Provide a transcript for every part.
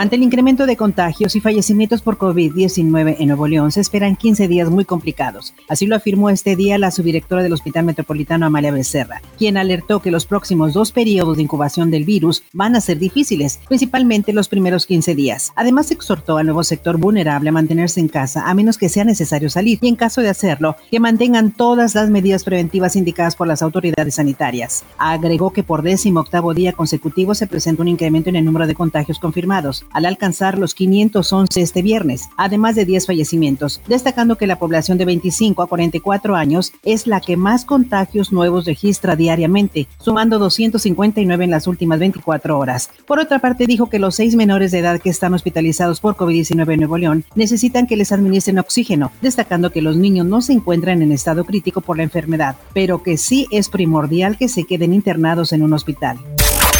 Ante el incremento de contagios y fallecimientos por COVID-19 en Nuevo León, se esperan 15 días muy complicados. Así lo afirmó este día la subdirectora del Hospital Metropolitano Amalia Becerra, quien alertó que los próximos dos periodos de incubación del virus van a ser difíciles, principalmente los primeros 15 días. Además, exhortó al nuevo sector vulnerable a mantenerse en casa a menos que sea necesario salir y, en caso de hacerlo, que mantengan todas las medidas preventivas indicadas por las autoridades sanitarias. Agregó que por décimo octavo día consecutivo se presenta un incremento en el número de contagios confirmados al alcanzar los 511 este viernes, además de 10 fallecimientos, destacando que la población de 25 a 44 años es la que más contagios nuevos registra diariamente, sumando 259 en las últimas 24 horas. Por otra parte, dijo que los seis menores de edad que están hospitalizados por COVID-19 en Nuevo León necesitan que les administren oxígeno, destacando que los niños no se encuentran en estado crítico por la enfermedad, pero que sí es primordial que se queden internados en un hospital.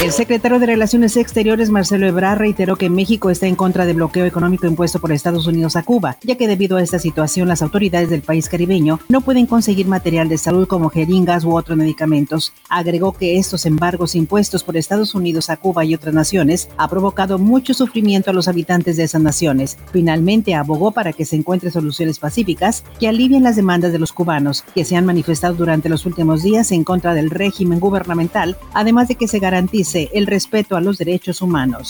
El secretario de Relaciones Exteriores, Marcelo Ebrard, reiteró que México está en contra del bloqueo económico impuesto por Estados Unidos a Cuba, ya que debido a esta situación las autoridades del país caribeño no pueden conseguir material de salud como jeringas u otros medicamentos. Agregó que estos embargos impuestos por Estados Unidos a Cuba y otras naciones ha provocado mucho sufrimiento a los habitantes de esas naciones. Finalmente abogó para que se encuentren soluciones pacíficas que alivien las demandas de los cubanos que se han manifestado durante los últimos días en contra del régimen gubernamental, además de que se garantice el respeto a los derechos humanos.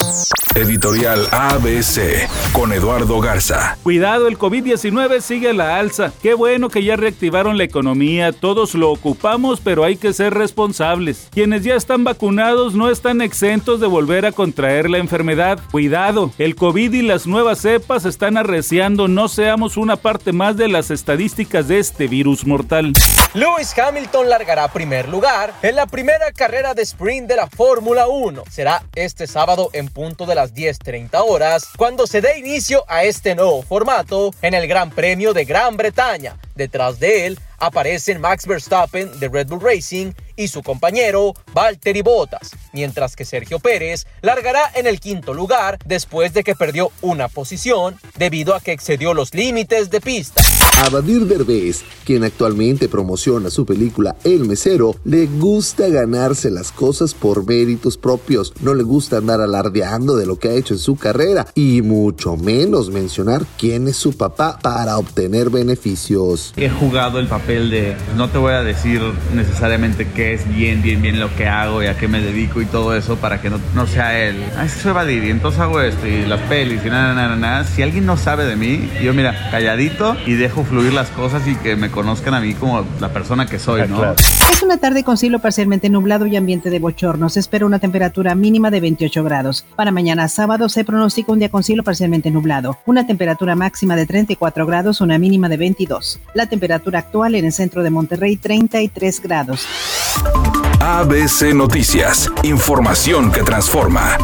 Editorial ABC con Eduardo Garza. Cuidado, el COVID-19 sigue a la alza. Qué bueno que ya reactivaron la economía, todos lo ocupamos, pero hay que ser responsables. Quienes ya están vacunados no están exentos de volver a contraer la enfermedad. Cuidado, el COVID y las nuevas cepas están arreciando, no seamos una parte más de las estadísticas de este virus mortal. Lewis Hamilton largará primer lugar en la primera carrera de sprint de la Fórmula 1. Será este sábado en punto de las 10.30 horas cuando se dé inicio a este nuevo formato en el Gran Premio de Gran Bretaña. Detrás de él aparecen Max Verstappen de Red Bull Racing y su compañero Valtteri Bottas, mientras que Sergio Pérez largará en el quinto lugar después de que perdió una posición debido a que excedió los límites de pista. A Badir Derbez, quien actualmente promociona su película El Mesero, le gusta ganarse las cosas por méritos propios. No le gusta andar alardeando de lo que ha hecho en su carrera y mucho menos mencionar quién es su papá para obtener beneficios. He jugado el papel de, no te voy a decir necesariamente qué es bien, bien, bien lo que hago y a qué me dedico y todo eso para que no, no sea él. Ah, soy Badir y entonces hago esto y las pelis y nada, nada, nada. Si alguien no sabe de mí, yo mira, calladito y dejo fluir las cosas y que me conozcan a mí como la persona que soy, ¿no? Es una tarde con cielo parcialmente nublado y ambiente de bochorno. Se espera una temperatura mínima de 28 grados. Para mañana sábado se pronostica un día con cielo parcialmente nublado. Una temperatura máxima de 34 grados, una mínima de 22. La temperatura actual en el centro de Monterrey 33 grados. ABC Noticias. Información que transforma.